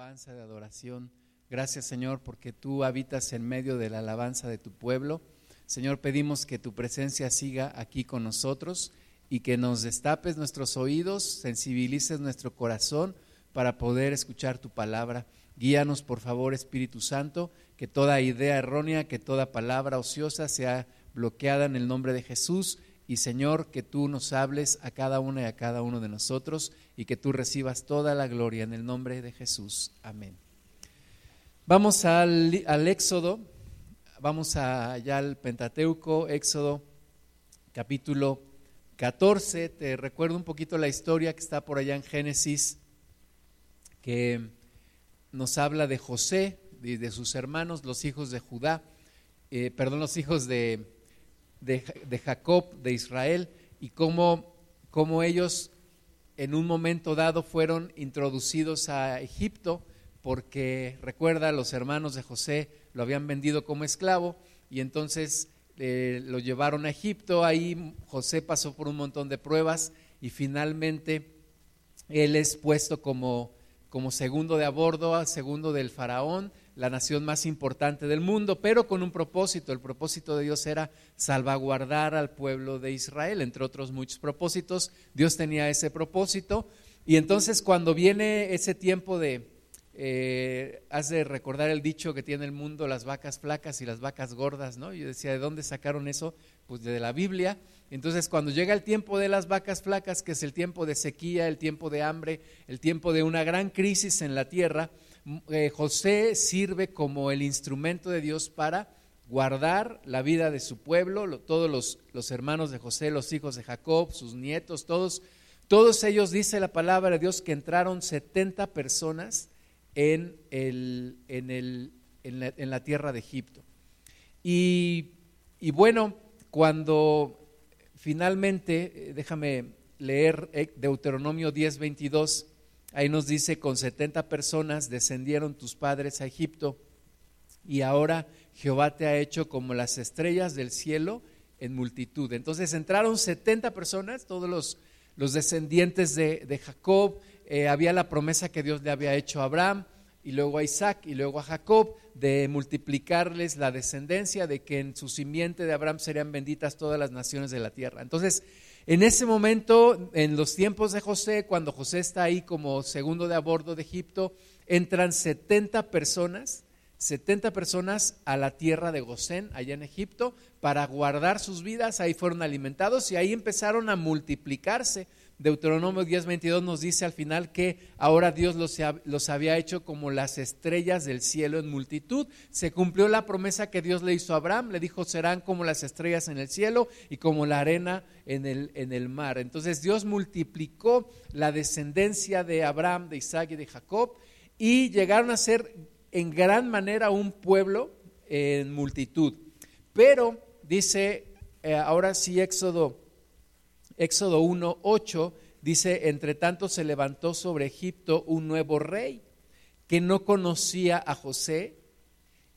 alabanza, de adoración. Gracias Señor porque tú habitas en medio de la alabanza de tu pueblo. Señor, pedimos que tu presencia siga aquí con nosotros y que nos destapes nuestros oídos, sensibilices nuestro corazón para poder escuchar tu palabra. Guíanos, por favor, Espíritu Santo, que toda idea errónea, que toda palabra ociosa sea bloqueada en el nombre de Jesús. Y Señor, que tú nos hables a cada una y a cada uno de nosotros y que tú recibas toda la gloria en el nombre de Jesús. Amén. Vamos al, Éxodo, vamos allá al Pentateuco, Éxodo capítulo 14. Te recuerdo un poquito la historia que está por allá en Génesis, que nos habla de José y de sus hermanos, los hijos de Judá, eh, perdón, los hijos de, de, Jacob, de Israel, y cómo, cómo ellos en un momento dado fueron introducidos a Egipto porque recuerda, los hermanos de José lo habían vendido como esclavo y entonces eh, lo llevaron a Egipto, ahí José pasó por un montón de pruebas y finalmente él es puesto como, como segundo de a bordo, segundo del faraón, la nación más importante del mundo, pero con un propósito. El propósito de Dios era salvaguardar al pueblo de Israel, entre otros muchos propósitos. Dios tenía ese propósito. Y entonces cuando viene ese tiempo de, eh, hace recordar el dicho que tiene el mundo, las vacas flacas y las vacas gordas, ¿no? Yo decía, ¿de dónde sacaron eso? Pues de la Biblia. Entonces, cuando llega el tiempo de las vacas flacas, que es el tiempo de sequía, el tiempo de hambre, el tiempo de una gran crisis en la tierra, eh, José sirve como el instrumento de Dios para guardar la vida de su pueblo, todos los, los hermanos de José, los hijos de Jacob, sus nietos, todos, todos ellos, dice la palabra de Dios, que entraron 70 personas en, el, en, el, en, la, tierra de Egipto. Y, y bueno, cuando finalmente, eh, déjame leer eh, Deuteronomio 10, 22, ahí nos dice, con 70 personas descendieron tus padres a Egipto y ahora Jehová te ha hecho como las estrellas del cielo en multitud. Entonces entraron 70 personas, todos los, los descendientes de, de Jacob, eh, había la promesa que Dios le había hecho a Abraham y luego a Isaac y luego a Jacob de multiplicarles la descendencia, de que en su simiente de Abraham serían benditas todas las naciones de la tierra. Entonces, en ese momento, en los tiempos de José, cuando José está ahí como segundo de a bordo de Egipto, entran 70 personas, 70 personas a la tierra de Gosén, allá en Egipto, para guardar sus vidas, ahí fueron alimentados y ahí empezaron a multiplicarse Deuteronomio 10:22 nos dice al final que ahora Dios los, había hecho como las estrellas del cielo en multitud. Se cumplió la promesa que Dios le hizo a Abraham, le dijo, serán como las estrellas en el cielo y como la arena en el, en el mar. Entonces Dios multiplicó la descendencia de Abraham, de Isaac y de Jacob y llegaron a ser en gran manera un pueblo en multitud. Pero dice, eh, ahora sí Éxodo Éxodo 1, 8 dice, entre tanto se levantó sobre Egipto un nuevo rey que no conocía a José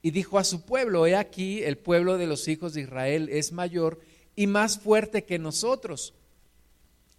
y dijo a su pueblo, he aquí, el pueblo de los hijos de Israel es mayor y más fuerte que nosotros.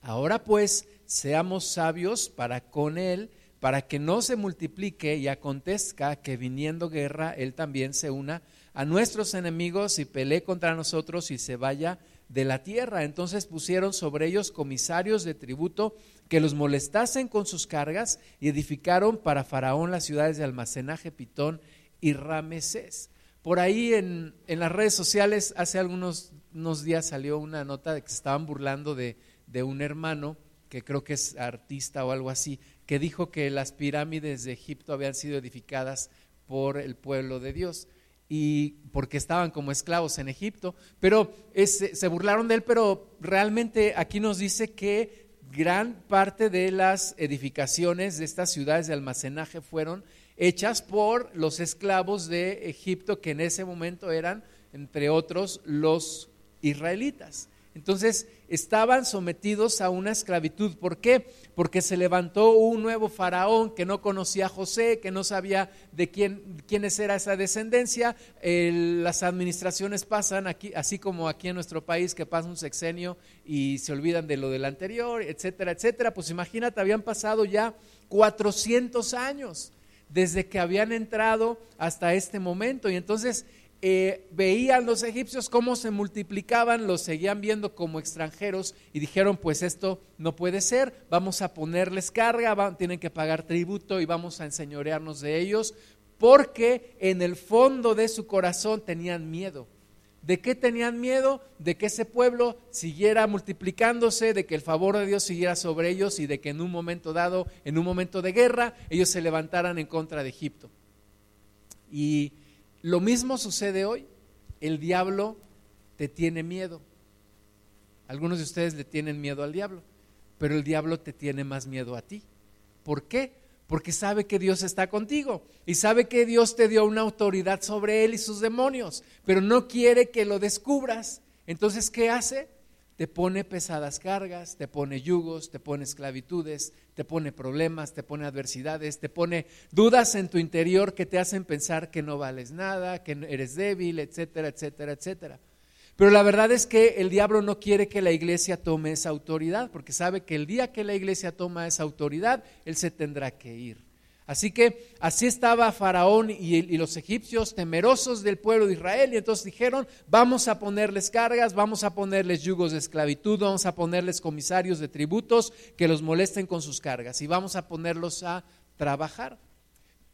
Ahora pues, seamos sabios para con él, para que no se multiplique y acontezca que viniendo guerra, él también se una a nuestros enemigos y pelee contra nosotros y se vaya de la tierra. Entonces pusieron sobre ellos comisarios de tributo que los molestasen con sus cargas y edificaron para Faraón las ciudades de almacenaje, Pitón y Ramesés. Por ahí en, en las redes sociales hace algunos unos días salió una nota de que se estaban burlando de, de un hermano que creo que es artista o algo así, que dijo que las pirámides de Egipto habían sido edificadas por el pueblo de Dios y porque estaban como esclavos en Egipto, pero se burlaron de él, pero realmente aquí nos dice que gran parte de las edificaciones de estas ciudades de almacenaje fueron hechas por los esclavos de Egipto, que en ese momento eran, entre otros, los israelitas. Entonces estaban sometidos a una esclavitud. ¿Por qué? Porque se levantó un nuevo faraón que no conocía a José, que no sabía de quién, quiénes era esa descendencia. las administraciones pasan aquí, así como aquí en nuestro país, que pasa un sexenio y se olvidan de lo del anterior, etcétera, etcétera. Pues imagínate, habían pasado ya 400 años desde que habían entrado hasta este momento. Y entonces eh, veían los egipcios cómo se multiplicaban, los seguían viendo como extranjeros y dijeron, pues esto no puede ser, vamos a ponerles carga, tienen que pagar tributo y vamos a enseñorearnos de ellos, porque en el fondo de su corazón tenían miedo. ¿De qué tenían miedo? De que ese pueblo siguiera multiplicándose, de que el favor de Dios siguiera sobre ellos y de que en un momento dado, en un momento de guerra, ellos se levantaran en contra de Egipto. Y lo mismo sucede hoy. El diablo te tiene miedo. Algunos de ustedes le tienen miedo al diablo, pero el diablo te tiene más miedo a ti. ¿Por qué? porque sabe que Dios está contigo y sabe que Dios te dio una autoridad sobre él y sus demonios, pero no quiere que lo descubras. Entonces, ¿qué hace? Te pone pesadas cargas, te pone yugos, te pone esclavitudes, te pone problemas, te pone adversidades, te pone dudas en tu interior que te hacen pensar que no vales nada, que eres débil, etcétera, etcétera, etcétera. Pero la verdad es que el diablo no quiere que la iglesia tome esa autoridad, porque sabe que el día que la iglesia toma esa autoridad, él se tendrá que ir. Así que así estaba Faraón y, los egipcios temerosos del pueblo de Israel y entonces dijeron, vamos a ponerles cargas, vamos a ponerles yugos de esclavitud, vamos a ponerles comisarios de tributos que los molesten con sus cargas y vamos a ponerlos a trabajar.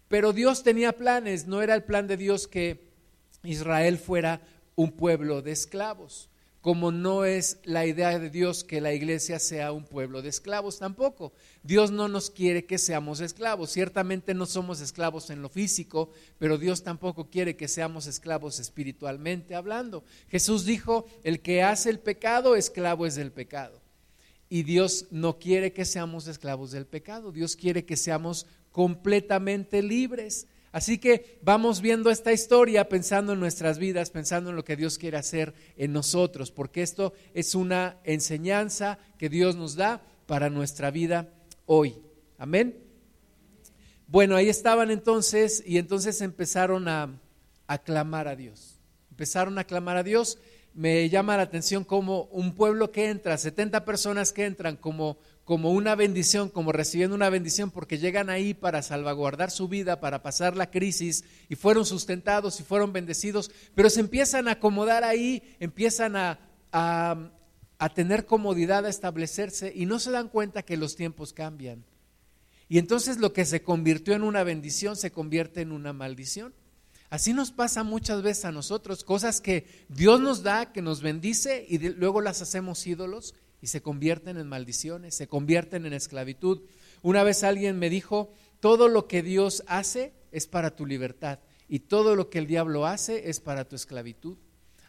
Pero Dios tenía planes, no era el plan de Dios que Israel fuera un pueblo de esclavos, como no es la idea de Dios que la iglesia sea un pueblo de esclavos tampoco. Dios no nos quiere que seamos esclavos. Ciertamente no somos esclavos en lo físico, pero Dios tampoco quiere que seamos esclavos espiritualmente hablando. Jesús dijo, el que hace el pecado, esclavo es del pecado. Y Dios no quiere que seamos esclavos del pecado, Dios quiere que seamos completamente libres. Así que vamos viendo esta historia pensando en nuestras vidas, pensando en lo que Dios quiere hacer en nosotros, porque esto es una enseñanza que Dios nos da para nuestra vida hoy. Amén. Bueno, ahí estaban entonces y entonces empezaron a, aclamar a Dios. Empezaron a clamar a Dios. Me llama la atención como un pueblo que entra, 70 personas que entran como como una bendición, como recibiendo una bendición, porque llegan ahí para salvaguardar su vida, para pasar la crisis, y fueron sustentados y fueron bendecidos, pero se empiezan a acomodar ahí, empiezan a, a, tener comodidad, a establecerse, y no se dan cuenta que los tiempos cambian. Y entonces lo que se convirtió en una bendición se convierte en una maldición. Así nos pasa muchas veces a nosotros, cosas que Dios nos da, que nos bendice y luego las hacemos ídolos y se convierten en maldiciones, se convierten en esclavitud. Una vez alguien me dijo, todo lo que Dios hace es para tu libertad y todo lo que el diablo hace es para tu esclavitud.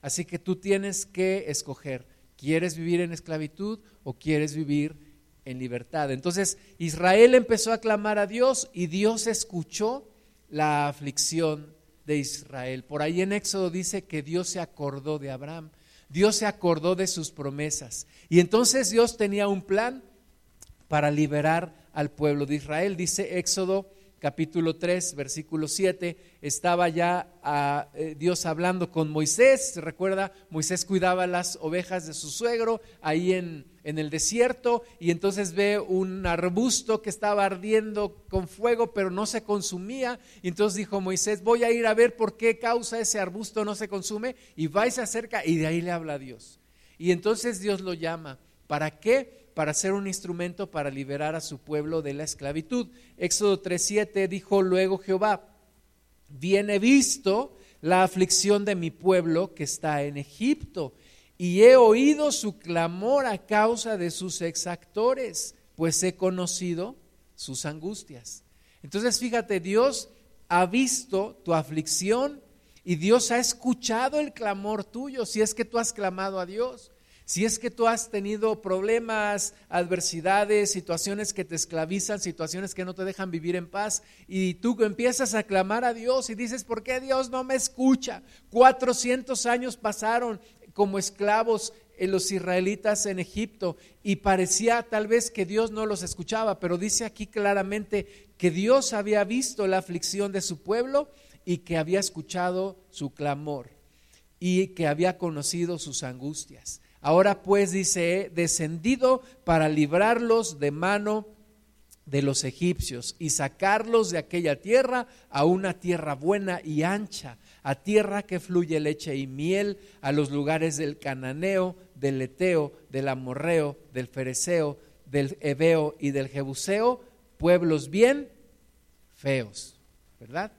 Así que tú tienes que escoger, ¿quieres vivir en esclavitud o quieres vivir en libertad? Entonces Israel empezó a clamar a Dios y Dios escuchó la aflicción de Israel. Por ahí en Éxodo dice que Dios se acordó de Abraham. Dios se acordó de sus promesas. Y entonces Dios tenía un plan para liberar al pueblo de Israel. Dice Éxodo capítulo 3, versículo 7, estaba ya ah, eh, Dios hablando con Moisés. ¿Se recuerda? Moisés cuidaba las ovejas de su suegro ahí en, en el desierto y entonces ve un arbusto que estaba ardiendo con fuego pero no se consumía. Y entonces dijo Moisés, voy a ir a ver por qué causa ese arbusto no se consume. Y va y se acerca y de ahí le habla a Dios. Y entonces Dios lo llama. ¿Para qué? Para ser un instrumento para liberar a su pueblo de la esclavitud. Éxodo 3:7 dijo luego Jehová, bien he visto la aflicción de mi pueblo que está en Egipto, y he oído su clamor a causa de sus exactores, pues he conocido sus angustias. Entonces fíjate, Dios ha visto tu aflicción y Dios ha escuchado el clamor tuyo, si es que tú has clamado a Dios. Si es que tú has tenido problemas, adversidades, situaciones que te esclavizan, situaciones que no te dejan vivir en paz, y tú empiezas a clamar a Dios y dices, ¿por qué Dios no me escucha? 400 años pasaron como esclavos en los israelitas en Egipto y parecía tal vez que Dios no los escuchaba, pero dice aquí claramente que Dios había visto la aflicción de su pueblo y que había escuchado su clamor y que había conocido sus angustias. Ahora pues dice, he descendido para librarlos de mano de los egipcios y sacarlos de aquella tierra a una tierra buena y ancha, a tierra que fluye leche y miel, a los lugares del cananeo, del eteo, del amorreo, del fereceo, del ebeo y del jebuseo, pueblos bien feos, ¿verdad?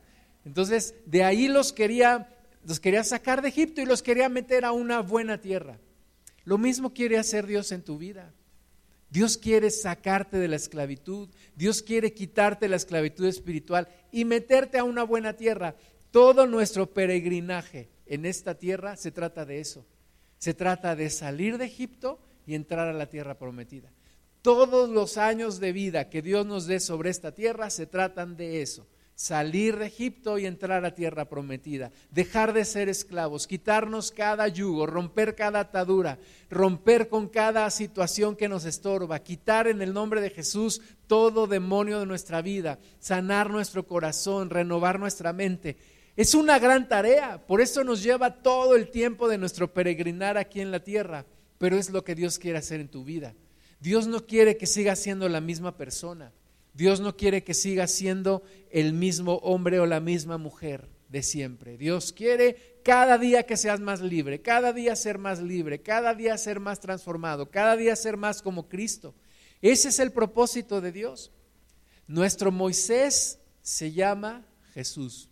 Entonces, de ahí los quería los quería sacar de Egipto y los quería meter a una buena tierra. Lo mismo quiere hacer Dios en tu vida. Dios quiere sacarte de la esclavitud, Dios quiere quitarte la esclavitud espiritual y meterte a una buena tierra. Todo nuestro peregrinaje en esta tierra se trata de eso. Se trata de salir de Egipto y entrar a la tierra prometida. Todos los años de vida que Dios nos dé sobre esta tierra se tratan de eso salir de Egipto y entrar a tierra prometida, dejar de ser esclavos, quitarnos cada yugo, romper cada atadura, romper con cada situación que nos estorba, quitar en el nombre de Jesús todo demonio de nuestra vida, sanar nuestro corazón, renovar nuestra mente. Es una gran tarea, por eso nos lleva todo el tiempo de nuestro peregrinar aquí en la tierra, pero es lo que Dios quiere hacer en tu vida. Dios no quiere que sigas siendo la misma persona. Dios no quiere que sigas siendo el mismo hombre o la misma mujer de siempre. Dios quiere cada día que seas más libre, cada día ser más libre, cada día ser más transformado, cada día ser más como Cristo. Ese es el propósito de Dios. Nuestro Moisés se llama Jesús.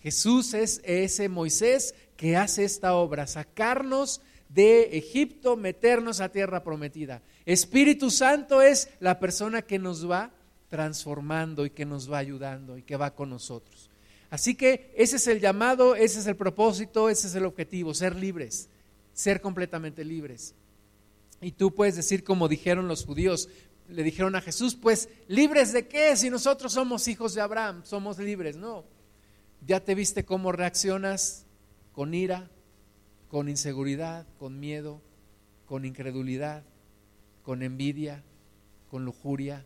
Jesús es ese Moisés que hace esta obra, sacarnos de Egipto, meternos a tierra prometida. Espíritu Santo es la persona que nos va transformando y que nos va ayudando y que va con nosotros. Así que ese es el llamado, ese es el propósito, ese es el objetivo, ser libres, ser completamente libres. Y tú puedes decir como dijeron los judíos, le dijeron a Jesús, pues libres de qué si nosotros somos hijos de Abraham, somos libres, no. Ya te viste cómo reaccionas con ira, con inseguridad, con miedo, con incredulidad, con envidia, con lujuria,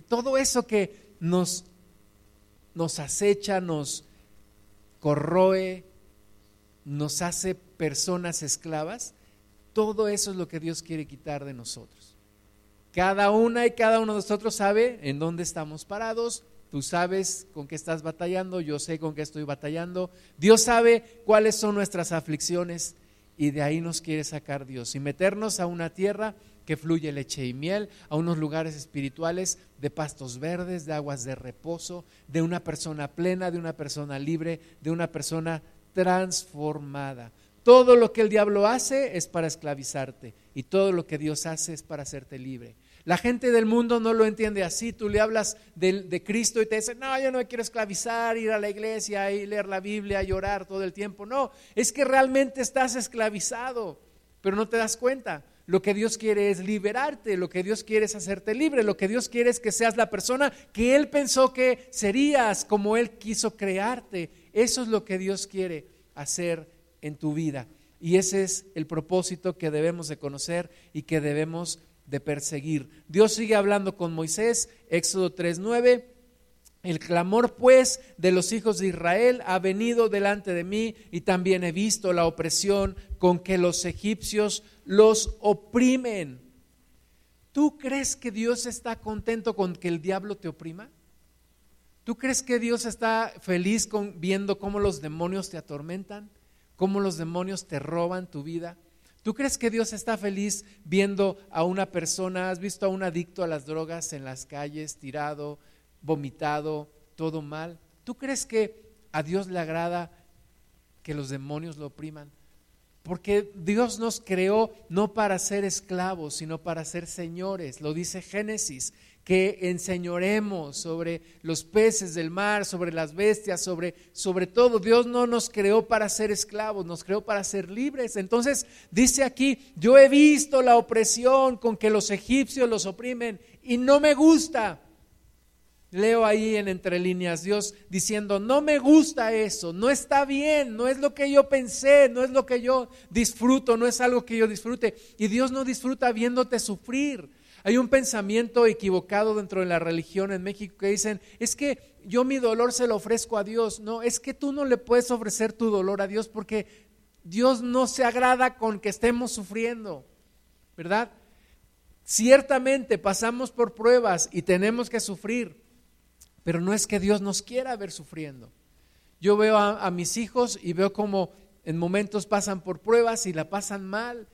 todo eso que nos, nos acecha, nos corroe, nos hace personas esclavas, todo eso es lo que Dios quiere quitar de nosotros. Cada una y cada uno de nosotros sabe en dónde estamos parados. Tú sabes con qué estás batallando, yo sé con qué estoy batallando. Dios sabe cuáles son nuestras aflicciones y de ahí nos quiere sacar Dios y meternos a una tierra que fluye leche y miel, a unos lugares espirituales de pastos verdes, de aguas de reposo, de una persona plena, de una persona libre, de una persona transformada. Todo lo que el diablo hace es para esclavizarte y todo lo que Dios hace es para hacerte libre. La gente del mundo no lo entiende así. Tú le hablas de, Cristo y te dice, no, yo no me quiero esclavizar, ir a la iglesia y leer la Biblia, llorar todo el tiempo. No, es que realmente estás esclavizado, pero no te das cuenta. Lo que Dios quiere es liberarte, lo que Dios quiere es hacerte libre, lo que Dios quiere es que seas la persona que Él pensó que serías, como Él quiso crearte. Eso es lo que Dios quiere hacer en tu vida. Y ese es el propósito que debemos de conocer y que debemos de perseguir. Dios sigue hablando con Moisés, Éxodo 3.9 el clamor pues de los hijos de Israel ha venido delante de mí y también he visto la opresión con que los egipcios los oprimen. ¿Tú crees que Dios está contento con que el diablo te oprima? ¿Tú crees que Dios está feliz con viendo cómo los demonios te atormentan? ¿Cómo los demonios te roban tu vida? ¿Tú crees que Dios está feliz viendo a una persona, has visto a un adicto a las drogas en las calles, tirado, vomitado, todo mal. ¿Tú crees que a Dios le agrada que los demonios lo opriman? Porque Dios nos creó no para ser esclavos, sino para ser señores. Lo dice Génesis, que enseñoremos sobre los peces del mar, sobre las bestias, sobre, sobre todo. Dios no nos creó para ser esclavos, nos creó para ser libres. Entonces dice aquí, yo he visto la opresión con que los egipcios los oprimen y no me gusta. Leo ahí en entre líneas Dios diciendo, no me gusta eso, no está bien, no es lo que yo pensé, no es lo que yo disfruto, no es algo que yo disfrute. Y Dios no disfruta viéndote sufrir. Hay un pensamiento equivocado dentro de la religión en México que dicen, es que yo mi dolor se lo ofrezco a Dios. No, es que tú no le puedes ofrecer tu dolor a Dios porque Dios no se agrada con que estemos sufriendo, ¿verdad? Ciertamente pasamos por pruebas y tenemos que sufrir, pero no es que Dios nos quiera ver sufriendo. Yo veo a, mis hijos y veo como en momentos pasan por pruebas y la pasan mal.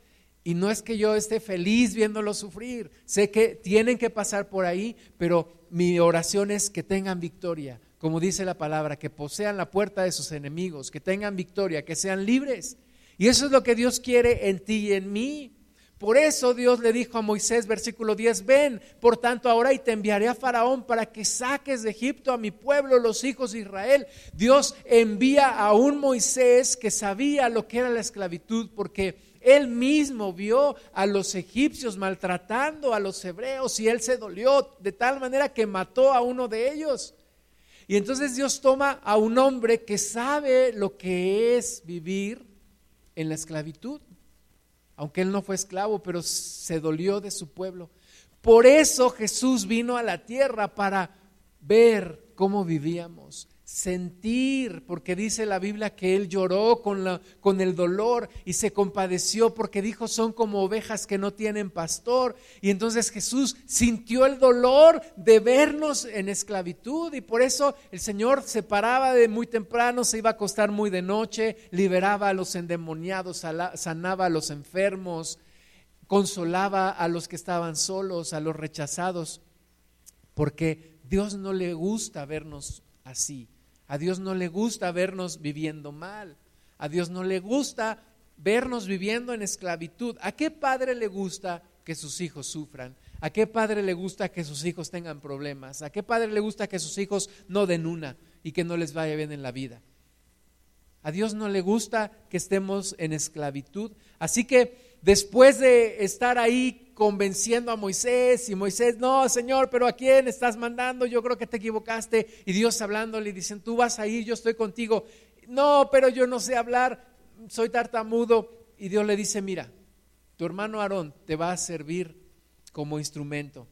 Y no es que yo esté feliz viéndolos sufrir. Sé que tienen que pasar por ahí, pero mi oración es que tengan victoria. Como dice la palabra, que posean la puerta de sus enemigos, que tengan victoria, que sean libres. Y eso es lo que Dios quiere en ti y en mí. Por eso Dios le dijo a Moisés, versículo 10, ven, por tanto ahora y te enviaré a Faraón para que saques de Egipto a mi pueblo, los hijos de Israel. Dios envía a un Moisés que sabía lo que era la esclavitud porque él mismo vio a los egipcios maltratando a los hebreos y él se dolió de tal manera que mató a uno de ellos. Y entonces Dios toma a un hombre que sabe lo que es vivir en la esclavitud aunque él no fue esclavo, pero se dolió de su pueblo. Por eso Jesús vino a la tierra para ver cómo vivíamos, sentir, porque dice la Biblia que él lloró con, la, con el dolor y se compadeció porque dijo son como ovejas que no tienen pastor. Y entonces Jesús sintió el dolor de vernos en esclavitud y por eso el Señor se paraba de muy temprano, se iba a acostar muy de noche, liberaba a los endemoniados, sanaba a los enfermos, consolaba a los que estaban solos, a los rechazados, porque Dios no le gusta vernos así. A Dios no le gusta vernos viviendo mal. A Dios no le gusta vernos viviendo en esclavitud. ¿A qué padre le gusta que sus hijos sufran? ¿A qué padre le gusta que sus hijos tengan problemas? ¿A qué padre le gusta que sus hijos no den una y que no les vaya bien en la vida? A Dios no le gusta que estemos en esclavitud. Así que después de estar ahí convenciendo a Moisés y Moisés, no, Señor, pero ¿a quién estás mandando? Yo creo que te equivocaste. Y Dios hablándole y dicen, tú vas a ir, yo estoy contigo. No, pero yo no sé hablar, soy tartamudo. Y Dios le dice, mira, tu hermano Aarón te va a servir como instrumento.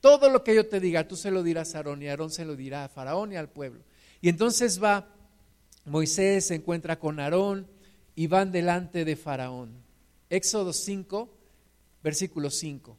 Todo lo que yo te diga, tú se lo dirás a Aarón y Aarón se lo dirá a Faraón y al pueblo. Y entonces va, Moisés se encuentra con Aarón y van delante de Faraón. Éxodo 5, versículo 5.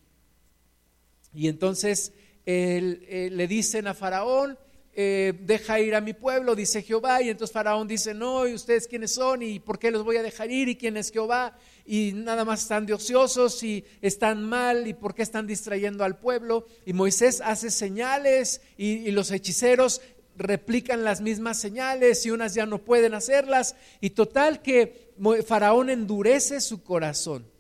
Y entonces eh, le dicen a Faraón, eh, deja ir a mi pueblo, dice Jehová, y entonces Faraón dice, no, ¿y ustedes quiénes son? ¿Y por qué los voy a dejar ir? ¿Y quién es Jehová? Y nada más están de ociosos y están mal, ¿y por qué están distrayendo al pueblo? Y Moisés hace señales y los hechiceros replican las mismas señales y unas ya no pueden hacerlas. Y total que Faraón endurece su corazón.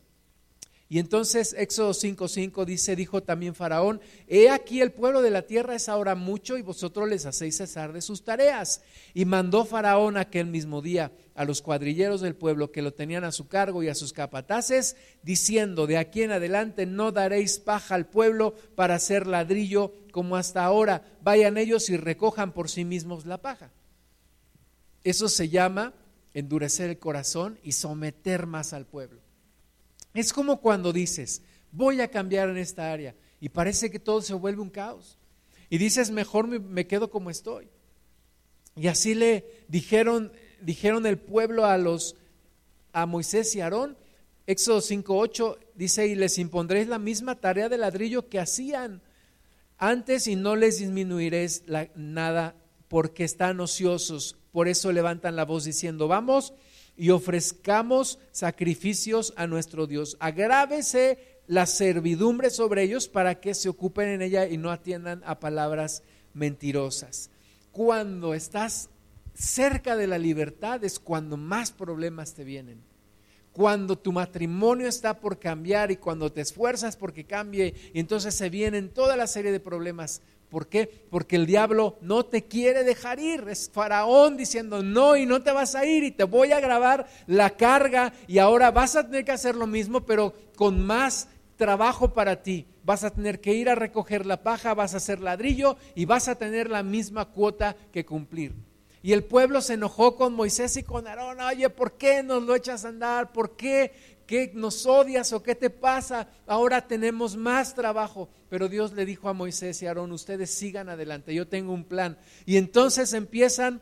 Y entonces Éxodo 5:5 dice, dijo también Faraón, he aquí el pueblo de la tierra es ahora mucho y vosotros les hacéis cesar de sus tareas. Y mandó Faraón aquel mismo día a los cuadrilleros del pueblo que lo tenían a su cargo y a sus capataces, diciendo, de aquí en adelante no daréis paja al pueblo para hacer ladrillo como hasta ahora, vayan ellos y recojan por sí mismos la paja. Eso se llama endurecer el corazón y someter más al pueblo. Es como cuando dices, voy a cambiar en esta área y parece que todo se vuelve un caos. Y dices, mejor me, quedo como estoy. Y así le dijeron, dijeron el pueblo a los a Moisés y Aarón, Éxodo 5:8 dice, "Y les impondréis la misma tarea de ladrillo que hacían antes y no les disminuiréis nada porque están ociosos." Por eso levantan la voz diciendo, "Vamos, y ofrezcamos sacrificios a nuestro Dios. Agrávese la servidumbre sobre ellos para que se ocupen en ella y no atiendan a palabras mentirosas. Cuando estás cerca de la libertad es cuando más problemas te vienen. Cuando tu matrimonio está por cambiar y cuando te esfuerzas porque cambie, y entonces se vienen toda la serie de problemas ¿Por qué? Porque el diablo no te quiere dejar ir. Es Faraón diciendo, no, y no te vas a ir y te voy a grabar la carga y ahora vas a tener que hacer lo mismo, pero con más trabajo para ti. Vas a tener que ir a recoger la paja, vas a hacer ladrillo y vas a tener la misma cuota que cumplir. Y el pueblo se enojó con Moisés y con Aarón. Oye, ¿por qué nos lo echas a andar? ¿Por qué ¿Qué nos odias o qué te pasa? Ahora tenemos más trabajo. Pero Dios le dijo a Moisés y Aarón, ustedes sigan adelante, yo tengo un plan. Y entonces empiezan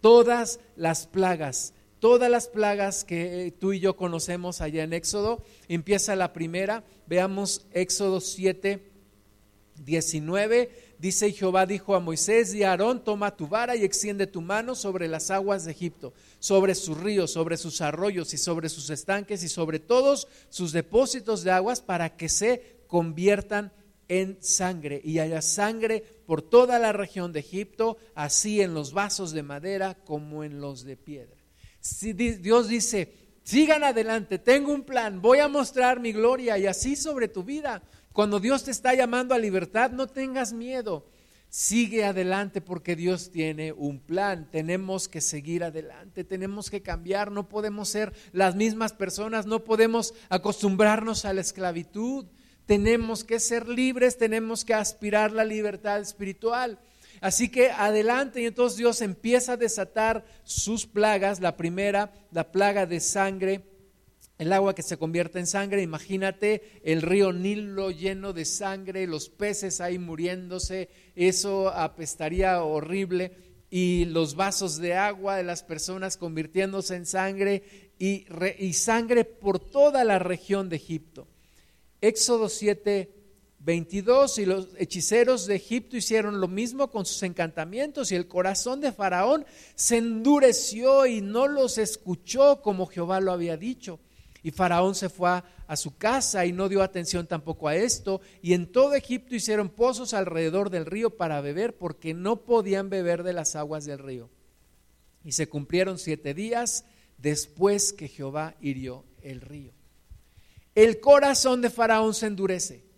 todas las plagas, todas las plagas que eh, tú y yo conocemos allá en Éxodo. Empieza la primera, veamos Éxodo 7, 19. Dice Jehová dijo a Moisés y a Aarón, toma tu vara y extiende tu mano sobre las aguas de Egipto, sobre sus ríos, sobre sus arroyos y sobre sus estanques y sobre todos sus depósitos de aguas para que se conviertan en sangre y haya sangre por toda la región de Egipto, así en los vasos de madera como en los de piedra. Dios dice, sigan adelante, tengo un plan, voy a mostrar mi gloria y así sobre tu vida. Cuando Dios te está llamando a libertad, no tengas miedo. Sigue adelante porque Dios tiene un plan. Tenemos que seguir adelante, tenemos que cambiar, no podemos ser las mismas personas, no podemos acostumbrarnos a la esclavitud. Tenemos que ser libres, tenemos que aspirar la libertad espiritual. Así que adelante y entonces Dios empieza a desatar sus plagas. La primera, la plaga de sangre, el agua que se convierte en sangre. Imagínate el río Nilo lleno de sangre, los peces ahí muriéndose. Eso apestaría horrible. Y los vasos de agua de las personas convirtiéndose en sangre y, y sangre por toda la región de Egipto. Éxodo 7 22 y los hechiceros de Egipto hicieron lo mismo con sus encantamientos y el corazón de Faraón se endureció y no los escuchó como Jehová lo había dicho. Y Faraón se fue a, su casa y no dio atención tampoco a esto. Y en todo Egipto hicieron pozos alrededor del río para beber porque no podían beber de las aguas del río. Y se cumplieron siete días después que Jehová hirió el río. El corazón de Faraón se endurece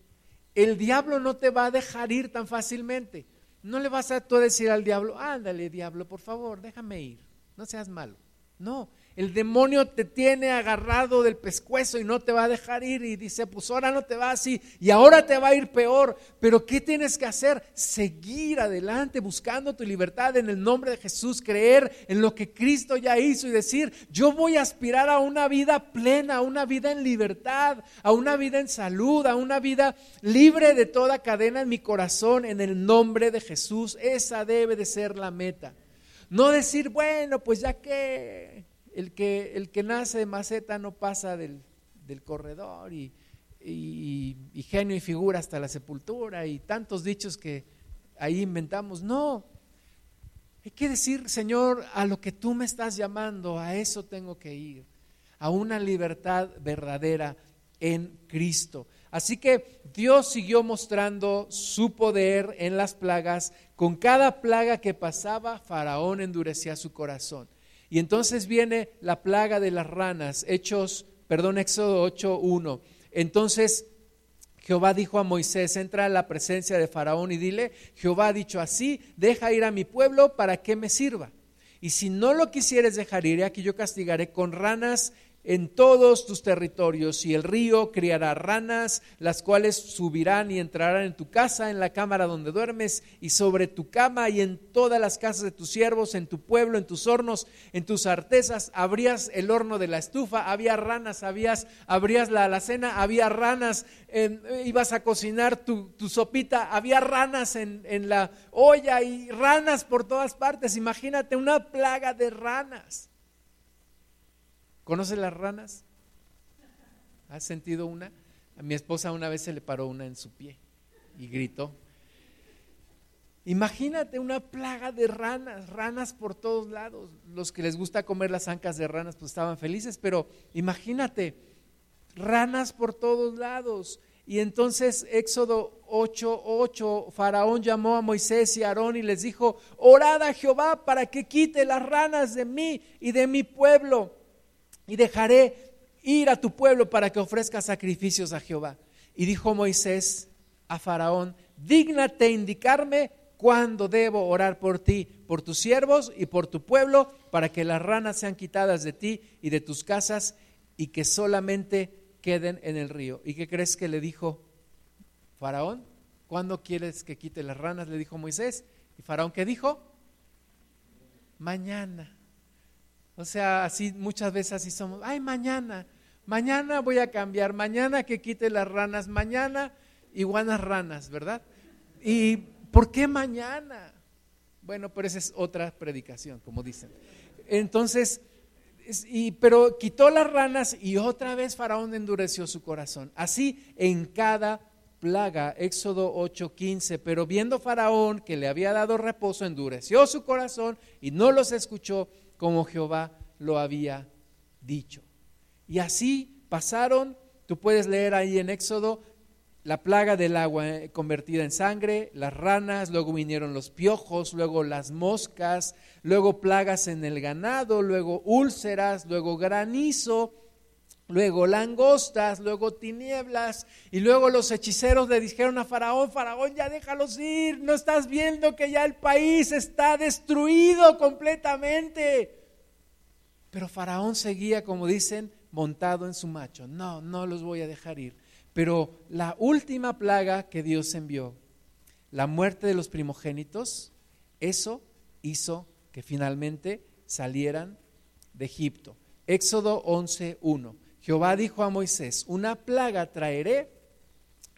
el diablo no te va a dejar ir tan fácilmente. No le vas a tú decir al diablo, ándale diablo, por favor, déjame ir, no seas malo. No, el demonio te tiene agarrado del pescuezo y no te va a dejar ir y dice, pues ahora no te va así y ahora te va a ir peor. Pero ¿qué tienes que hacer? Seguir adelante buscando tu libertad en el nombre de Jesús, creer en lo que Cristo ya hizo y decir, yo voy a aspirar a una vida plena, a una vida en libertad, a una vida en salud, a una vida libre de toda cadena en mi corazón en el nombre de Jesús. Esa debe de ser la meta. No decir, bueno, pues ya que el que, el que nace de maceta no pasa del, corredor y, genio y figura hasta la sepultura y tantos dichos que ahí inventamos. No, hay que decir, Señor, a lo que tú me estás llamando, a eso tengo que ir, a una libertad verdadera en Cristo. Así que Dios siguió mostrando su poder en las plagas. Con cada plaga que pasaba, Faraón endurecía su corazón. Y entonces viene la plaga de las ranas, Hechos, perdón, Éxodo 8:1. Entonces Jehová dijo a Moisés, entra a la presencia de Faraón y dile, Jehová ha dicho así, deja ir a mi pueblo para que me sirva. Y si no lo quisieres dejar ir, aquí yo castigaré con ranas en todos tus territorios, y el río criará ranas, las cuales subirán y entrarán en tu casa, en la cámara donde duermes, y sobre tu cama y en todas las casas de tus siervos, en tu pueblo, en tus hornos, en tus artesas, abrías el horno de la estufa, había ranas, abrías la alacena, había ranas, ibas a cocinar tu, sopita, había ranas en la olla y ranas por todas partes. Imagínate una plaga de ranas. ¿Conoces las ranas? ¿Has sentido una? A mi esposa una vez se le paró una en su pie y gritó. Imagínate una plaga de ranas, ranas por todos lados. Los que les gusta comer las ancas de ranas pues estaban felices, pero imagínate, ranas por todos lados. Y entonces Éxodo 8:8, Faraón llamó a Moisés y a Aarón y les dijo, orad a Jehová para que quite las ranas de mí y de mi pueblo y dejaré ir a tu pueblo para que ofrezca sacrificios a Jehová. Y dijo Moisés a Faraón, dígnate indicarme cuándo debo orar por ti, por tus siervos y por tu pueblo, para que las ranas sean quitadas de ti y de tus casas y que solamente queden en el río. ¿Y qué crees que le dijo Faraón? ¿Cuándo quieres que quite las ranas? Le dijo Moisés. ¿Y Faraón qué dijo? Mañana. O sea, así muchas veces así somos. Ay, mañana, mañana voy a cambiar, mañana que quite las ranas, mañana iguanas ranas, ¿verdad? ¿Y por qué mañana? Bueno, pero esa es otra predicación, como dicen. Entonces, y, pero quitó las ranas y otra vez Faraón endureció su corazón. Así en cada plaga, Éxodo 8:15, pero viendo Faraón que le había dado reposo, endureció su corazón y no los escuchó como Jehová lo había dicho. Y así pasaron, tú puedes leer ahí en Éxodo, la plaga del agua eh, convertida en sangre, las ranas, luego vinieron los piojos, luego las moscas, luego plagas en el ganado, luego úlceras, luego granizo, luego langostas, luego tinieblas, y luego los hechiceros le dijeron a Faraón, Faraón, ya déjalos ir, no estás viendo que ya el país está destruido completamente. Pero Faraón seguía, como dicen, montado en su macho. No, no los voy a dejar ir. Pero la última plaga que Dios envió, la muerte de los primogénitos, eso hizo que finalmente salieran de Egipto. Éxodo 11:1. Jehová dijo a Moisés, una plaga traeré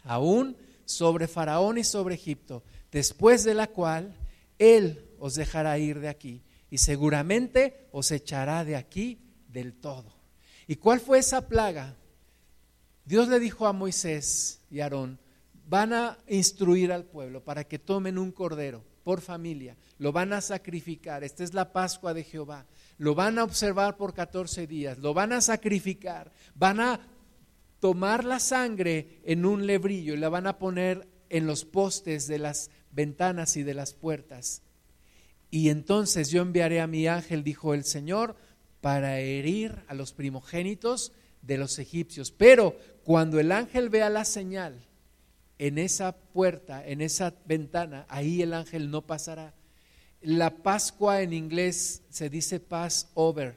aún sobre Faraón y sobre Egipto, después de la cual él os dejará ir de aquí y seguramente os echará de aquí del todo. ¿Y cuál fue esa plaga? Dios le dijo a Moisés y Aarón, van a instruir al pueblo para que tomen un cordero por familia, lo van a sacrificar, esta es la Pascua de Jehová, lo van a observar por 14 días, lo van a sacrificar, van a tomar la sangre en un lebrillo y la van a poner en los postes de las ventanas y de las puertas. Y entonces yo enviaré a mi ángel, dijo el Señor, para herir a los primogénitos de los egipcios. Pero cuando el ángel vea la señal en esa puerta, en esa ventana, ahí el ángel no pasará. La Pascua en inglés se dice pass over.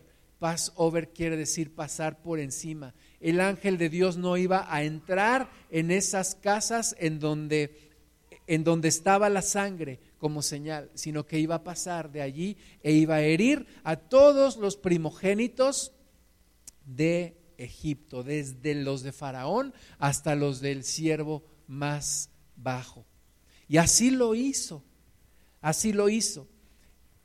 Over quiere decir pasar por encima. El ángel de Dios no iba a entrar en esas casas en donde, en donde estaba la sangre como señal, sino que iba a pasar de allí e iba a herir a todos los primogénitos de Egipto, desde los de Faraón hasta los del siervo más bajo. Y así lo hizo, así lo hizo.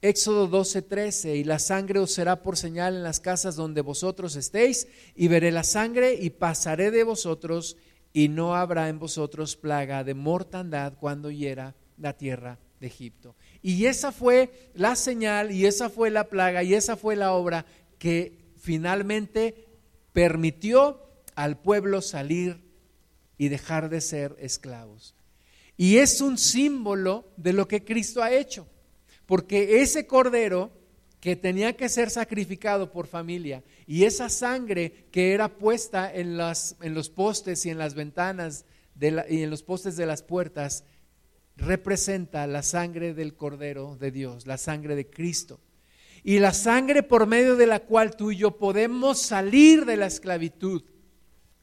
Éxodo 12:13, y la sangre os será por señal en las casas donde vosotros estéis, y veré la sangre y pasaré de vosotros, y no habrá en vosotros plaga de mortandad cuando hiera la tierra de Egipto. Y esa fue la señal, y esa fue la plaga, y esa fue la obra que finalmente permitió al pueblo salir y dejar de ser esclavos. Y es un símbolo de lo que Cristo ha hecho, porque ese cordero que tenía que ser sacrificado por familia y esa sangre que era puesta en, los postes y en las ventanas y en los postes de las puertas, representa la sangre del cordero de Dios, la sangre de Cristo y la sangre por medio de la cual tú y yo podemos salir de la esclavitud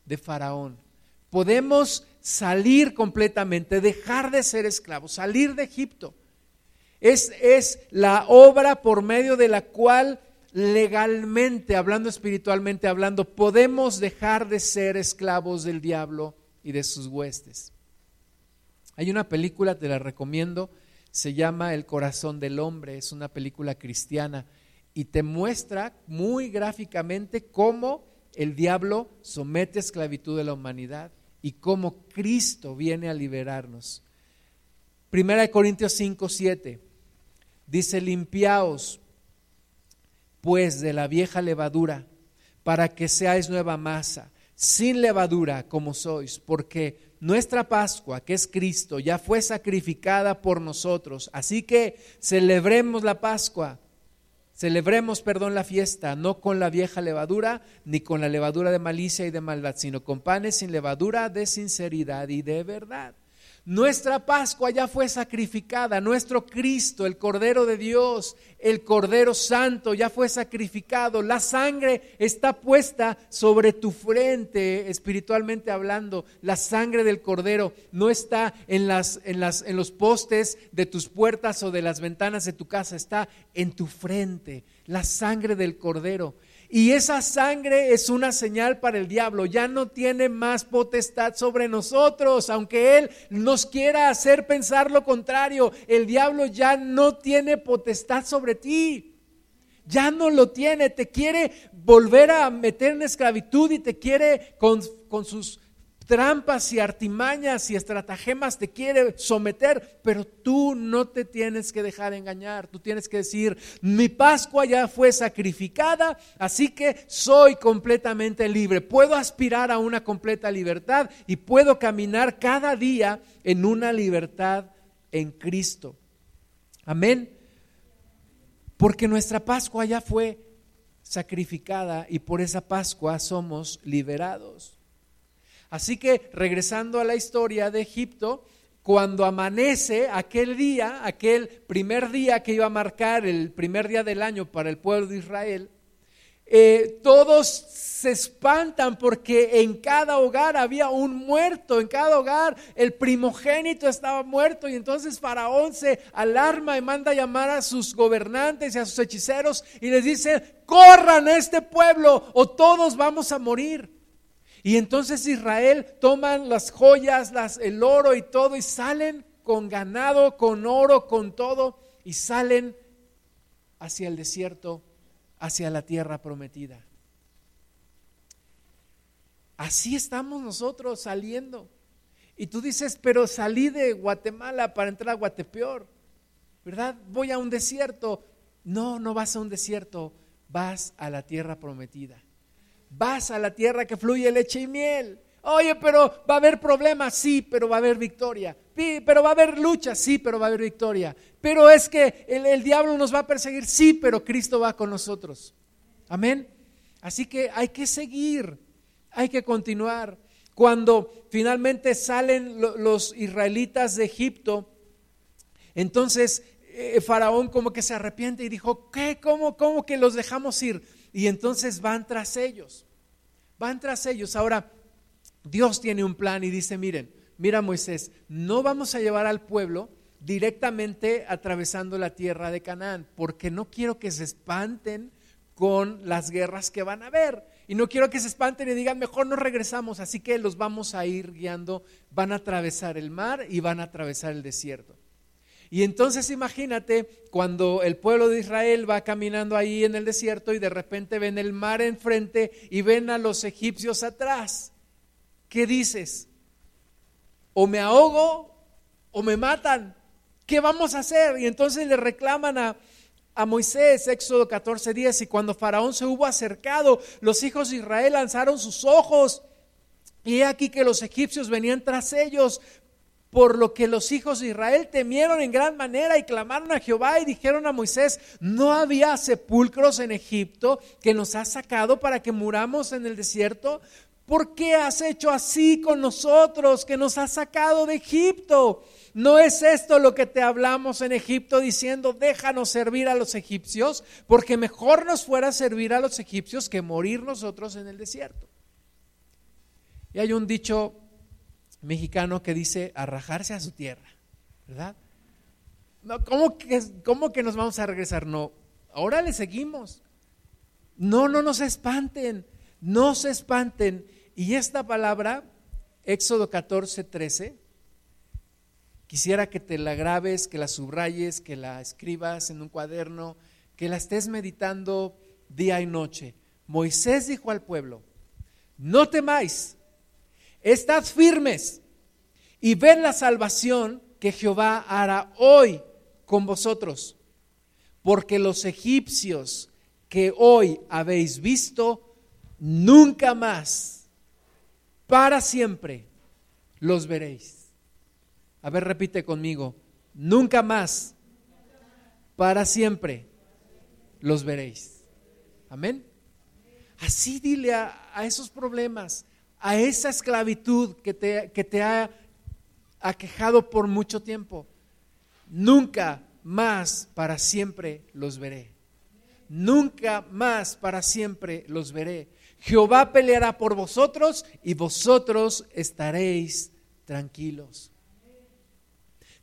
de Faraón. Podemos salir completamente, dejar de ser esclavos, salir de Egipto. Es, es la obra por medio de la cual legalmente, hablando espiritualmente, hablando, podemos dejar de ser esclavos del diablo y de sus huestes. Hay una película, te la recomiendo, se llama El corazón del hombre, es una película cristiana y te muestra muy gráficamente cómo el diablo somete a esclavitud de la humanidad y cómo Cristo viene a liberarnos. Primera de Corintios 5, 7 dice, limpiaos pues de la vieja levadura para que seáis nueva masa, sin levadura como sois, porque nuestra Pascua, que es Cristo, ya fue sacrificada por nosotros. Así que celebremos la Pascua, celebremos, perdón, la fiesta, no con la vieja levadura, ni con la levadura de malicia y de maldad, sino con panes sin levadura de sinceridad y de verdad. Nuestra Pascua ya fue sacrificada, nuestro Cristo, el Cordero de Dios, el Cordero Santo ya fue sacrificado, la sangre está puesta sobre tu frente, espiritualmente hablando, la sangre del Cordero no está en, en los postes de tus puertas o de las ventanas de tu casa, está en tu frente, la sangre del Cordero. Y esa sangre es una señal para el diablo. Ya no tiene más potestad sobre nosotros, aunque Él nos quiera hacer pensar lo contrario. El diablo ya no tiene potestad sobre ti. Ya no lo tiene, te quiere volver a meter en esclavitud y te quiere con, con sus trampas y artimañas y estratagemas te quiere someter, pero tú no te tienes que dejar engañar. Tú tienes que decir, mi Pascua ya fue sacrificada, así que soy completamente libre. Puedo aspirar a una completa libertad y puedo caminar cada día en una libertad en Cristo. Amén. Porque nuestra Pascua ya fue sacrificada y por esa Pascua somos liberados. Así que regresando a la historia de Egipto, cuando amanece aquel día, aquel primer día que iba a marcar el primer día del año para el pueblo de Israel, eh, todos se espantan porque en cada hogar había un muerto, en cada hogar el primogénito estaba muerto y entonces Faraón se alarma y manda a llamar a sus gobernantes y a sus hechiceros y les dice, corran a este pueblo o todos vamos a morir. Y entonces Israel toman las joyas, las, el oro y todo y salen con ganado, con oro, con todo y salen hacia el desierto, hacia la tierra prometida. Así estamos nosotros saliendo. Y tú dices, pero salí de Guatemala para entrar a Guatepeor, ¿verdad? Voy a un desierto. No, no vas a un desierto, vas a la tierra prometida vas a la tierra que fluye leche y miel. Oye, pero va a haber problemas, sí, pero va a haber victoria. Pero va a haber lucha, sí, pero va a haber victoria. Pero es que el, diablo nos va a perseguir, sí, pero Cristo va con nosotros. Amén. Así que hay que seguir, hay que continuar. Cuando finalmente salen los israelitas de Egipto, entonces eh, Faraón como que se arrepiente y dijo, ¿qué? ¿Cómo, ¿Cómo que los dejamos ir? Y entonces van tras ellos. Van tras ellos. Ahora, Dios tiene un plan y dice, miren, mira Moisés, no vamos a llevar al pueblo directamente atravesando la tierra de Canaán, porque no quiero que se espanten con las guerras que van a haber. Y no quiero que se espanten y digan, mejor nos regresamos, así que los vamos a ir guiando, van a atravesar el mar y van a atravesar el desierto. Y entonces imagínate cuando el pueblo de Israel va caminando ahí en el desierto y de repente ven el mar enfrente y ven a los egipcios atrás. ¿Qué dices? O me ahogo o me matan. ¿Qué vamos a hacer? Y entonces le reclaman a, a Moisés, Éxodo 14, 10, y cuando Faraón se hubo acercado, los hijos de Israel lanzaron sus ojos. Y he aquí que los egipcios venían tras ellos, por lo que los hijos de Israel temieron en gran manera y clamaron a Jehová y dijeron a Moisés, no había sepulcros en Egipto que nos has sacado para que muramos en el desierto. ¿Por qué has hecho así con nosotros que nos has sacado de Egipto? ¿No es esto lo que te hablamos en Egipto diciendo, déjanos servir a los egipcios? Porque mejor nos fuera servir a los egipcios que morir nosotros en el desierto. Y hay un dicho mexicano que dice arrajarse a su tierra, ¿verdad? No, ¿cómo que, ¿Cómo que nos vamos a regresar? No, ahora le seguimos. No, no nos espanten, no se espanten. Y esta palabra, Éxodo 14, 13, quisiera que te la grabes, que la subrayes, que la escribas en un cuaderno, que la estés meditando día y noche. Moisés dijo al pueblo, no temáis, Estad firmes y ved la salvación que Jehová hará hoy con vosotros, porque los egipcios que hoy habéis visto, nunca más, para siempre, los veréis. A ver, repite conmigo, nunca más, para siempre, los veréis. Amén. Así dile a, a esos problemas, a esa esclavitud que te, que te ha aquejado por mucho tiempo. Nunca más para siempre los veré. Nunca más para siempre los veré. Jehová peleará por vosotros y vosotros estaréis tranquilos.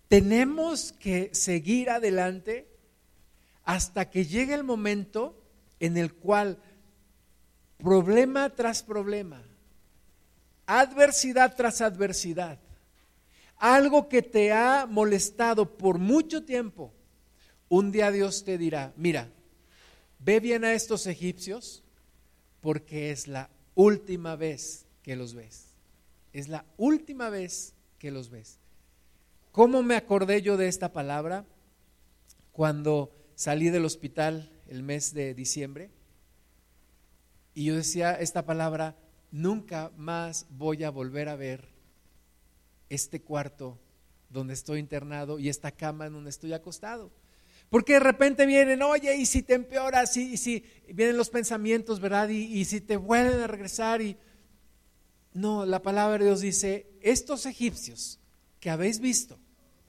Tenemos que seguir adelante hasta que llegue el momento en el cual problema tras problema, adversidad tras adversidad, algo que te ha molestado por mucho tiempo, un día Dios te dirá, mira, ve bien a estos egipcios porque es la última vez que los ves. Es la última vez que los ves. ¿Cómo me acordé yo de esta palabra cuando salí del hospital el mes de diciembre? Y yo decía esta palabra, nunca más voy a volver a ver este cuarto donde estoy internado y esta cama en donde estoy acostado. Porque de repente vienen, oye, y si te empeoras, y, si vienen los pensamientos, ¿verdad? Y, y si te vuelven a regresar. Y no, la palabra de Dios dice: Estos egipcios que habéis visto,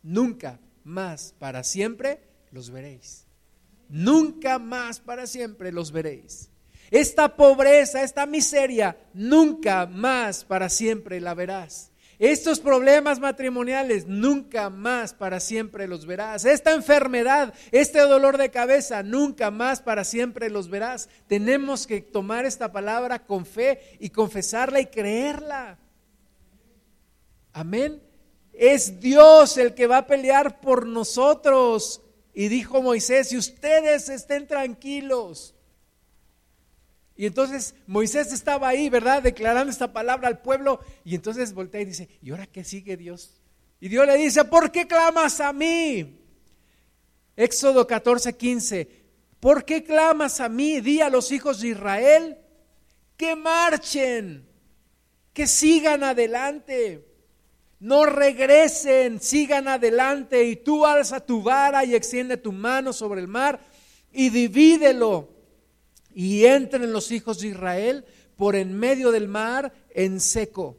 nunca más para siempre los veréis. Nunca más para siempre los veréis. Esta pobreza, esta miseria, nunca más para siempre la verás. Estos problemas matrimoniales nunca más para siempre los verás. Esta enfermedad, este dolor de cabeza, nunca más para siempre los verás. Tenemos que tomar esta palabra con fe y confesarla y creerla. Amén. Es Dios el que va a pelear por nosotros. Y dijo Moisés, si ustedes estén tranquilos, y entonces Moisés estaba ahí, ¿verdad? Declarando esta palabra al pueblo. Y entonces voltea y dice, ¿y ahora qué sigue Dios? Y Dios le dice, ¿por qué clamas a mí? Éxodo 14, 15. ¿Por qué clamas a mí? Di a los hijos de Israel que marchen, que sigan adelante. No regresen, sigan adelante. Y tú alza tu vara y extiende tu mano sobre el mar y divídelo y entren los hijos de Israel por en medio del mar en seco.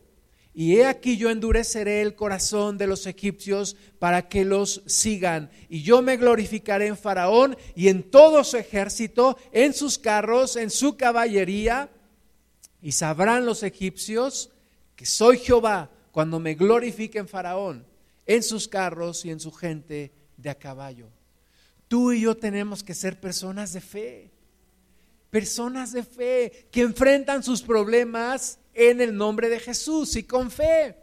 Y he aquí yo endureceré el corazón de los egipcios para que los sigan. Y yo me glorificaré en Faraón y en todo su ejército, en sus carros, en su caballería. Y sabrán los egipcios que soy Jehová cuando me glorifique en Faraón, en sus carros y en su gente de a caballo. Tú y yo tenemos que ser personas de fe personas de fe que enfrentan sus problemas en el nombre de Jesús y con fe.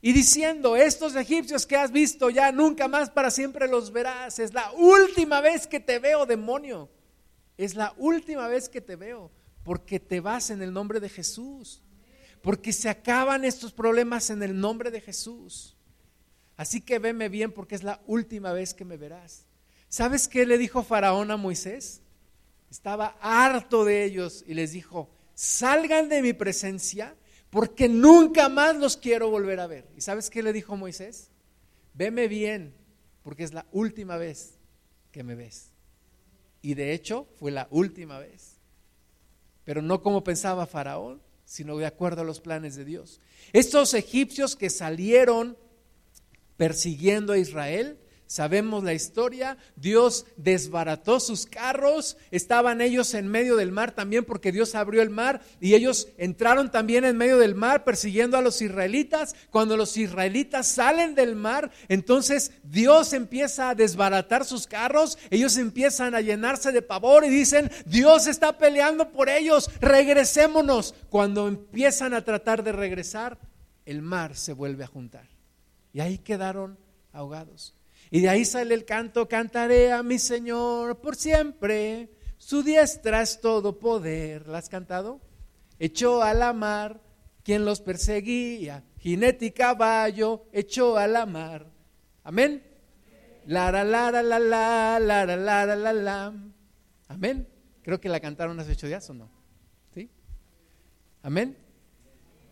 Y diciendo, estos egipcios que has visto ya nunca más para siempre los verás. Es la última vez que te veo, demonio. Es la última vez que te veo, porque te vas en el nombre de Jesús. Porque se acaban estos problemas en el nombre de Jesús. Así que veme bien porque es la última vez que me verás. ¿Sabes qué le dijo Faraón a Moisés? Estaba harto de ellos y les dijo, salgan de mi presencia porque nunca más los quiero volver a ver. ¿Y sabes qué le dijo Moisés? Veme bien porque es la última vez que me ves. Y de hecho fue la última vez. Pero no como pensaba Faraón, sino de acuerdo a los planes de Dios. Estos egipcios que salieron persiguiendo a Israel, Sabemos la historia, Dios desbarató sus carros, estaban ellos en medio del mar también porque Dios abrió el mar y ellos entraron también en medio del mar persiguiendo a los israelitas. Cuando los israelitas salen del mar, entonces Dios empieza a desbaratar sus carros, ellos empiezan a llenarse de pavor y dicen, Dios está peleando por ellos, regresémonos. Cuando empiezan a tratar de regresar, el mar se vuelve a juntar y ahí quedaron ahogados. Y de ahí sale el canto, cantaré a mi Señor por siempre, su diestra es todo poder. ¿La has cantado? Echó a la mar quien los perseguía, jinete y caballo, echó a la mar. Amén. Lara, lara, la, la, lara, lara, la, la. Amén. Creo que la cantaron hace ocho días o no. ¿Sí? Amén.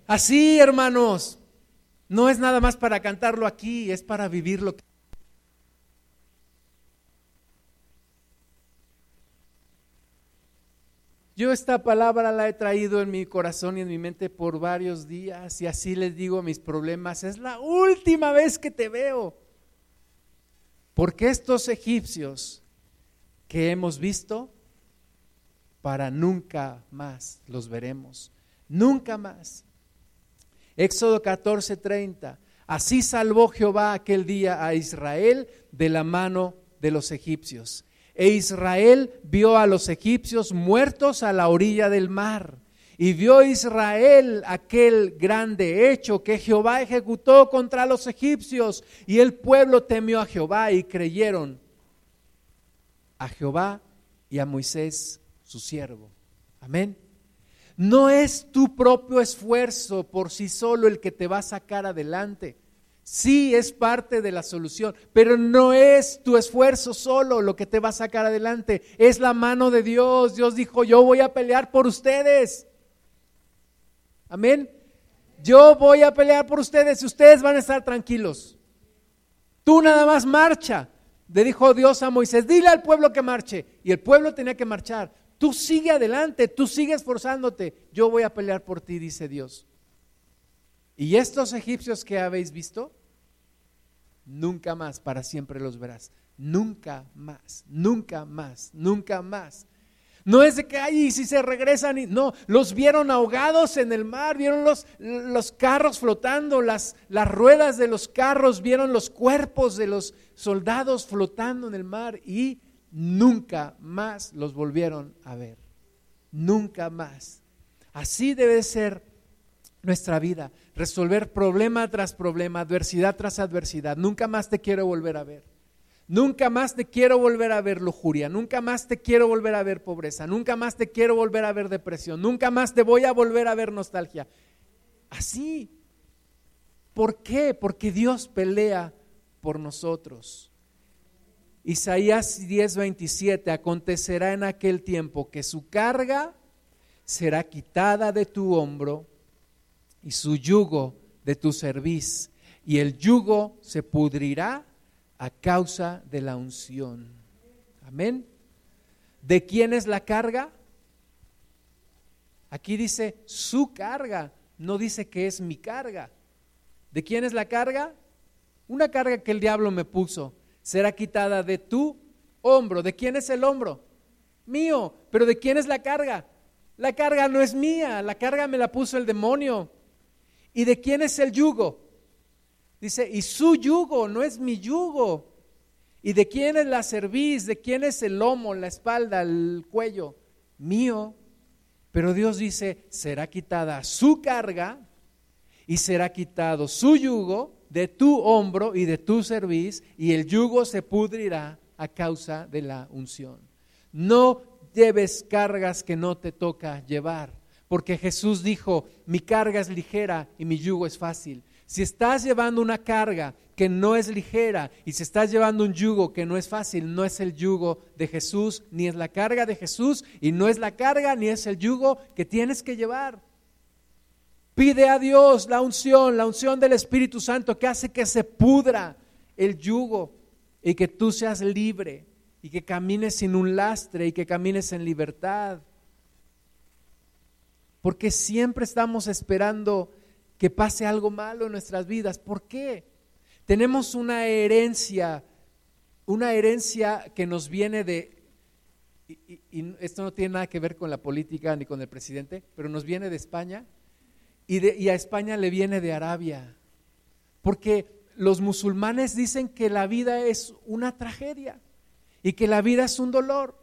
Así, hermanos, no es nada más para cantarlo aquí, es para vivirlo. Yo esta palabra la he traído en mi corazón y en mi mente por varios días y así les digo mis problemas, es la última vez que te veo. Porque estos egipcios que hemos visto, para nunca más los veremos, nunca más. Éxodo 14:30, así salvó Jehová aquel día a Israel de la mano de los egipcios e Israel vio a los egipcios muertos a la orilla del mar. Y vio Israel aquel grande hecho que Jehová ejecutó contra los egipcios. Y el pueblo temió a Jehová y creyeron a Jehová y a Moisés su siervo. Amén. No es tu propio esfuerzo por sí solo el que te va a sacar adelante. Sí es parte de la solución, pero no es tu esfuerzo solo lo que te va a sacar adelante, es la mano de Dios. Dios dijo, yo voy a pelear por ustedes. Amén. Yo voy a pelear por ustedes y ustedes van a estar tranquilos. Tú nada más marcha. Le dijo Dios a Moisés, dile al pueblo que marche. Y el pueblo tenía que marchar. Tú sigue adelante, tú sigue esforzándote. Yo voy a pelear por ti, dice Dios. Y estos egipcios que habéis visto, nunca más, para siempre los verás. Nunca más, nunca más, nunca más. No es de que, ay, si se regresan, y, no, los vieron ahogados en el mar, vieron los, los carros flotando, las, las ruedas de los carros, vieron los cuerpos de los soldados flotando en el mar y nunca más los volvieron a ver. Nunca más. Así debe ser nuestra vida, resolver problema tras problema, adversidad tras adversidad. Nunca más te quiero volver a ver. Nunca más te quiero volver a ver lujuria, nunca más te quiero volver a ver pobreza, nunca más te quiero volver a ver depresión, nunca más te voy a volver a ver nostalgia. Así. ¿Por qué? Porque Dios pelea por nosotros. Isaías 10:27, acontecerá en aquel tiempo que su carga será quitada de tu hombro y su yugo de tu cerviz, y el yugo se pudrirá a causa de la unción. Amén. ¿De quién es la carga? Aquí dice su carga, no dice que es mi carga. ¿De quién es la carga? Una carga que el diablo me puso será quitada de tu hombro. ¿De quién es el hombro? Mío. Pero ¿de quién es la carga? La carga no es mía, la carga me la puso el demonio. ¿Y de quién es el yugo? Dice, y su yugo, no es mi yugo. ¿Y de quién es la cerviz? ¿De quién es el lomo, la espalda, el cuello? Mío. Pero Dios dice, será quitada su carga y será quitado su yugo de tu hombro y de tu cerviz, y el yugo se pudrirá a causa de la unción. No lleves cargas que no te toca llevar, porque Jesús dijo, mi carga es ligera y mi yugo es fácil. Si estás llevando una carga que no es ligera y si estás llevando un yugo que no es fácil, no es el yugo de Jesús, ni es la carga de Jesús, y no es la carga ni es el yugo que tienes que llevar. Pide a Dios la unción, la unción del Espíritu Santo que hace que se pudra el yugo y que tú seas libre y que camines sin un lastre y que camines en libertad. Porque siempre estamos esperando que pase algo malo en nuestras vidas. ¿Por qué? Tenemos una herencia, una herencia que nos viene de, y, y, esto no tiene nada que ver con la política ni con el presidente, pero nos viene de España y, a España le viene de Arabia. Porque los musulmanes dicen que la vida es una tragedia y que la vida es un dolor.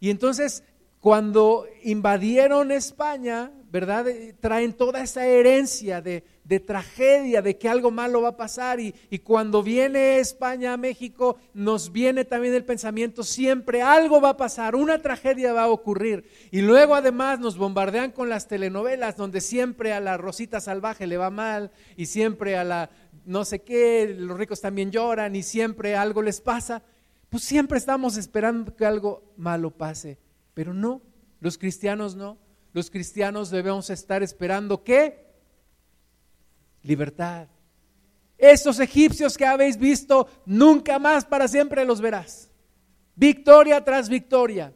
Y entonces cuando invadieron España, ¿verdad? Eh, traen toda esa herencia de, tragedia, de que algo malo va a pasar. Y, y, cuando viene España a México, nos viene también el pensamiento, siempre algo va a pasar, una tragedia va a ocurrir. Y luego además nos bombardean con las telenovelas, donde siempre a la Rosita Salvaje le va mal y siempre a la no sé qué, los ricos también lloran y siempre algo les pasa. Pues siempre estamos esperando que algo malo pase. Pero no, los cristianos no. Los cristianos debemos estar esperando qué? Libertad. Estos egipcios que habéis visto, nunca más para siempre los verás. Victoria tras victoria.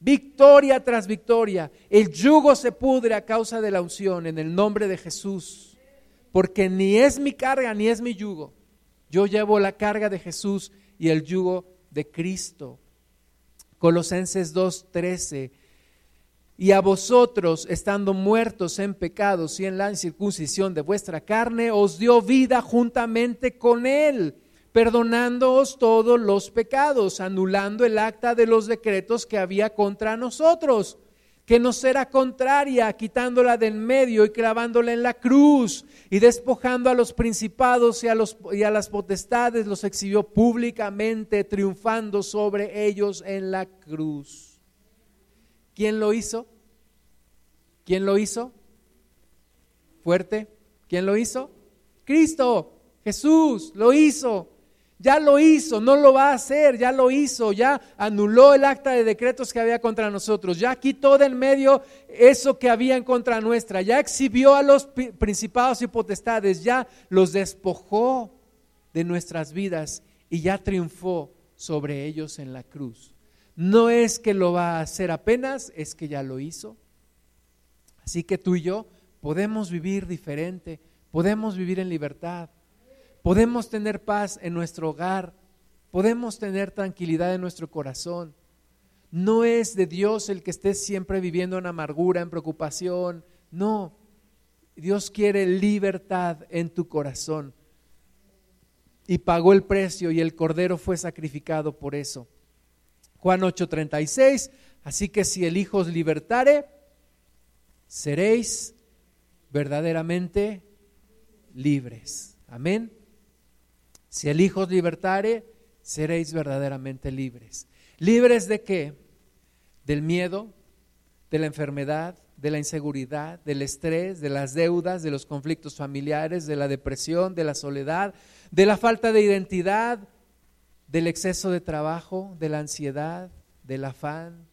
Victoria tras victoria. El yugo se pudre a causa de la unción en el nombre de Jesús. Porque ni es mi carga ni es mi yugo. Yo llevo la carga de Jesús y el yugo de Cristo. Colosenses 2:13. Y a vosotros, estando muertos en pecados y en la incircuncisión de vuestra carne, os dio vida juntamente con él, perdonándoos todos los pecados, anulando el acta de los decretos que había contra nosotros que nos era contraria, quitándola del medio y clavándola en la cruz y despojando a los principados y a, los, y a las potestades, los exhibió públicamente, triunfando sobre ellos en la cruz. ¿Quién lo hizo? ¿Quién lo hizo? Fuerte. ¿Quién lo hizo? Cristo, Jesús, lo hizo. Ya lo hizo, no lo va a hacer, ya lo hizo, ya anuló el acta de decretos que había contra nosotros, ya quitó del medio eso que había en contra nuestra, ya exhibió a los principados y potestades, ya los despojó de nuestras vidas y ya triunfó sobre ellos en la cruz. No es que lo va a hacer apenas, es que ya lo hizo. Así que tú y yo podemos vivir diferente, podemos vivir en libertad, podemos tener paz en nuestro hogar, podemos tener tranquilidad en nuestro corazón. No es de Dios el que estés siempre viviendo en amargura, en preocupación. No, Dios quiere libertad en tu corazón. Y pagó el precio y el cordero fue sacrificado por eso. Juan 8:36, así que si el Hijo os libertare, seréis verdaderamente libres. Amén. Si el Hijo os libertare, seréis verdaderamente libres. ¿Libres de qué? Del miedo, de la enfermedad, de la inseguridad, del estrés, de las deudas, de los conflictos familiares, de la depresión, de la soledad, de la falta de identidad, del exceso de trabajo, de la ansiedad, del afán.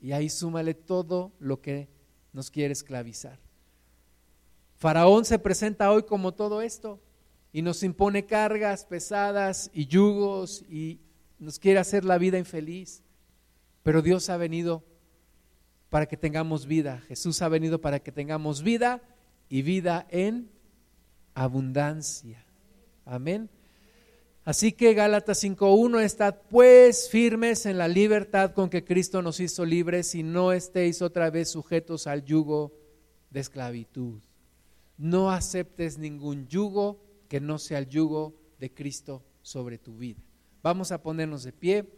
Y ahí súmale todo lo que nos quiere esclavizar. Faraón se presenta hoy como todo esto y nos impone cargas pesadas y yugos y nos quiere hacer la vida infeliz. Pero Dios ha venido para que tengamos vida. Jesús ha venido para que tengamos vida y vida en abundancia. Amén. Así que Gálatas 5.1, estad pues firmes en la libertad con que Cristo nos hizo libres y no estéis otra vez sujetos al yugo de esclavitud. No aceptes ningún yugo que no sea el yugo de Cristo sobre tu vida. Vamos a ponernos de pie,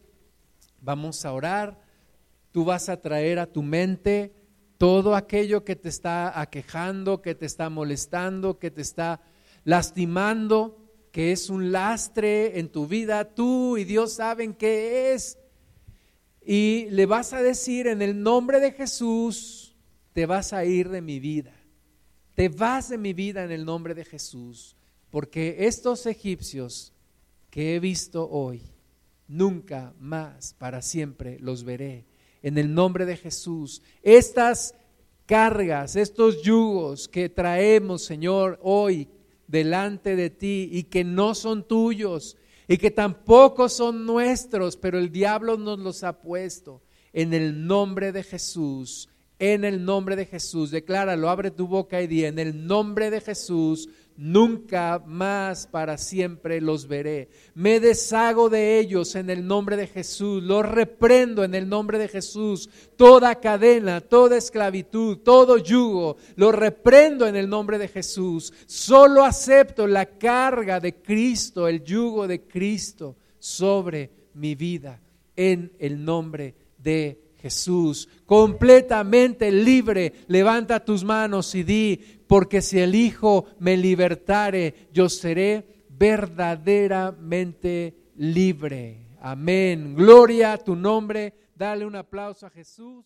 vamos a orar, tú vas a traer a tu mente todo aquello que te está aquejando, que te está molestando, que te está lastimando, que es un lastre en tu vida, tú y Dios saben qué es. Y le vas a decir en el nombre de Jesús, te vas a ir de mi vida. Te vas de mi vida en el nombre de Jesús porque estos egipcios que he visto hoy, nunca más para siempre los veré. En el nombre de Jesús, estas cargas, estos yugos que traemos, Señor, hoy delante de ti y que no son tuyos y que tampoco son nuestros, pero el diablo nos los ha puesto. En el nombre de Jesús, en el nombre de Jesús, decláralo, abre tu boca y di, en el nombre de Jesús, nunca más para siempre los veré. Me deshago de ellos en el nombre de Jesús, los reprendo en el nombre de Jesús. Toda cadena, toda esclavitud, todo yugo, lo reprendo en el nombre de Jesús. Solo acepto la carga de Cristo, el yugo de Cristo sobre mi vida en el nombre de Jesús, completamente libre. Levanta tus manos y di, porque si el Hijo me libertare, yo seré verdaderamente libre. Amén. Gloria a tu nombre. Dale un aplauso a Jesús.